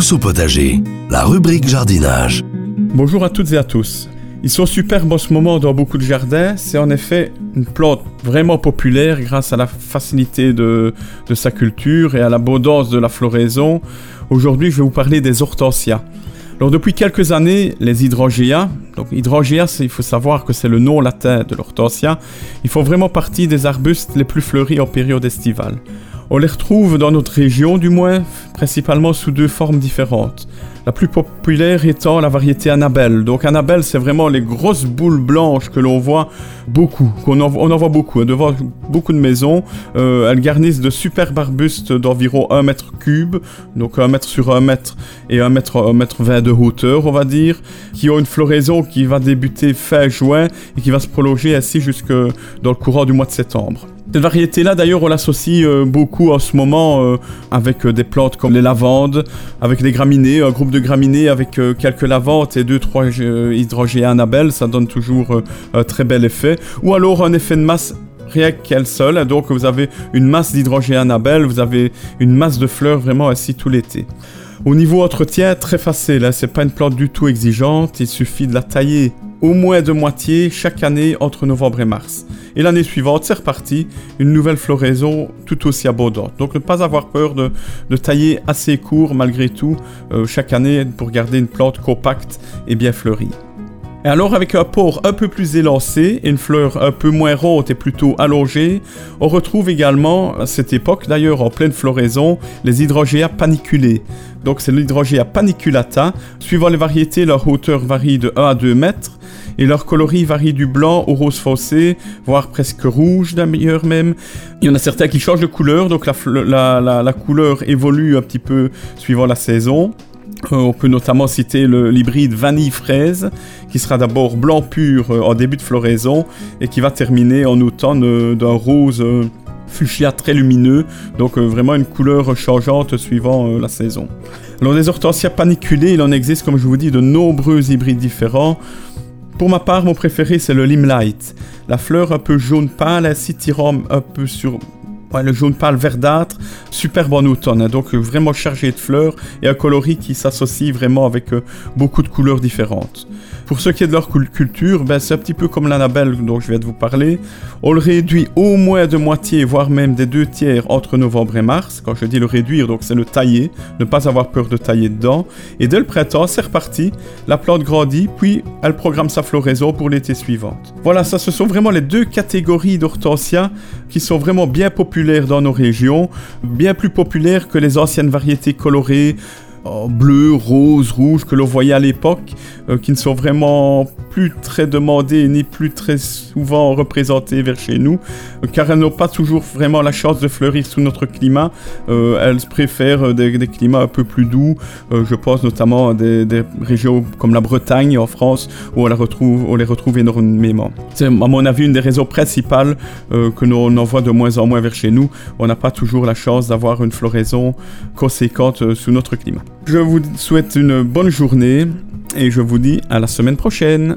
Tous au potager, la rubrique jardinage. Bonjour à toutes et à tous. Ils sont superbes en ce moment dans beaucoup de jardins. C'est en effet une plante vraiment populaire grâce à la facilité de, sa culture et à l'abondance de la floraison. Aujourd'hui, je vais vous parler des hortensias. Alors depuis quelques années, les hydrangeas, donc hydrangeas, il faut savoir que c'est le nom latin de l'hortensia, ils font vraiment partie des arbustes les plus fleuris en période estivale. On les retrouve dans notre région du moins, principalement sous deux formes différentes. La plus populaire étant la variété Annabelle. Donc Annabelle, c'est vraiment les grosses boules blanches que l'on voit beaucoup, qu'on en, on en voit beaucoup, hein, devant beaucoup de maisons. Euh, elles garnissent de superbes arbustes d'environ 1 mètre cube, donc 1 mètre sur 1 mètre et 1 mètre, 1 mètre 20 de hauteur, on va dire, qui ont une floraison qui va débuter fin juin et qui va se prolonger ainsi jusque dans le courant du mois de septembre. Cette variété-là, d'ailleurs, on l'associe euh, beaucoup en ce moment euh, avec euh, des plantes comme les lavandes, avec des graminées, un groupe de graminées avec quelques lavandes et deux, trois hydrogènes annabelles, ça donne toujours un très bel effet. Ou alors un effet de masse rien qu'elle seule. Donc vous avez une masse d'hydrogène annabelle, vous avez une masse de fleurs vraiment ainsi tout l'été. Au niveau entretien, très facile, hein, c'est pas une plante du tout exigeante, il suffit de la tailler au moins de moitié chaque année entre novembre et mars. Et l'année suivante, c'est reparti, une nouvelle floraison tout aussi abondante. Donc ne pas avoir peur de, tailler assez court malgré tout euh, chaque année pour garder une plante compacte et bien fleurie. Et alors avec un port un peu plus élancé une fleur un peu moins ronde et plutôt allongée, on retrouve également à cette époque d'ailleurs en pleine floraison les hydrogéas paniculés. Donc c'est l'hydrogéa paniculata. Suivant les variétés, leur hauteur varie de 1 à 2 mètres et leur coloris varie du blanc au rose foncé, voire presque rouge d'ailleurs même. Il y en a certains qui changent de couleur, donc la, couleur évolue un petit peu suivant la saison. Euh, on peut notamment citer l'hybride vanille-fraise, qui sera d'abord blanc pur euh, en début de floraison et qui va terminer en automne euh, d'un rose fuchsia très lumineux, donc vraiment une couleur changeante suivant la saison. Alors des hortensias paniculées, il en existe comme je vous dis de nombreux hybrides différents. Pour ma part, mon préféré, c'est le Limelight. La fleur un peu jaune pâle, ainsi tirant un peu sur le jaune pâle verdâtre, superbe en automne, hein. donc vraiment chargé de fleurs et un coloris qui s'associe vraiment avec euh, beaucoup de couleurs différentes. Pour ce qui est de leur culture, ben, c'est un petit peu comme l'Annabelle dont je viens de vous parler. On le réduit au moins de moitié, voire même des deux tiers entre novembre et mars. Quand je dis le réduire, donc c'est le tailler, ne pas avoir peur de tailler dedans. Et dès le printemps, c'est reparti. La plante grandit, puis elle programme sa floraison pour l'été suivant. Voilà, ça ce sont vraiment les deux catégories d'hortensias qui sont vraiment bien populaires dans nos régions, bien plus populaires que les anciennes variétés colorées bleu, rose, rouge que l'on voyait à l'époque, euh, qui ne sont vraiment plus très demandées ni plus très souvent représentées vers chez nous, euh, car elles n'ont pas toujours vraiment la chance de fleurir sous notre climat. Euh, elles préfèrent des, climats un peu plus doux. je pense notamment à des, régions comme la Bretagne en France, où on, on les retrouve énormément. C'est à mon avis une des raisons principales que l'on en voit de moins en moins vers chez nous. On n'a pas toujours la chance d'avoir une floraison conséquente sous notre climat. Je vous souhaite une bonne journée et je vous dis à la semaine prochaine.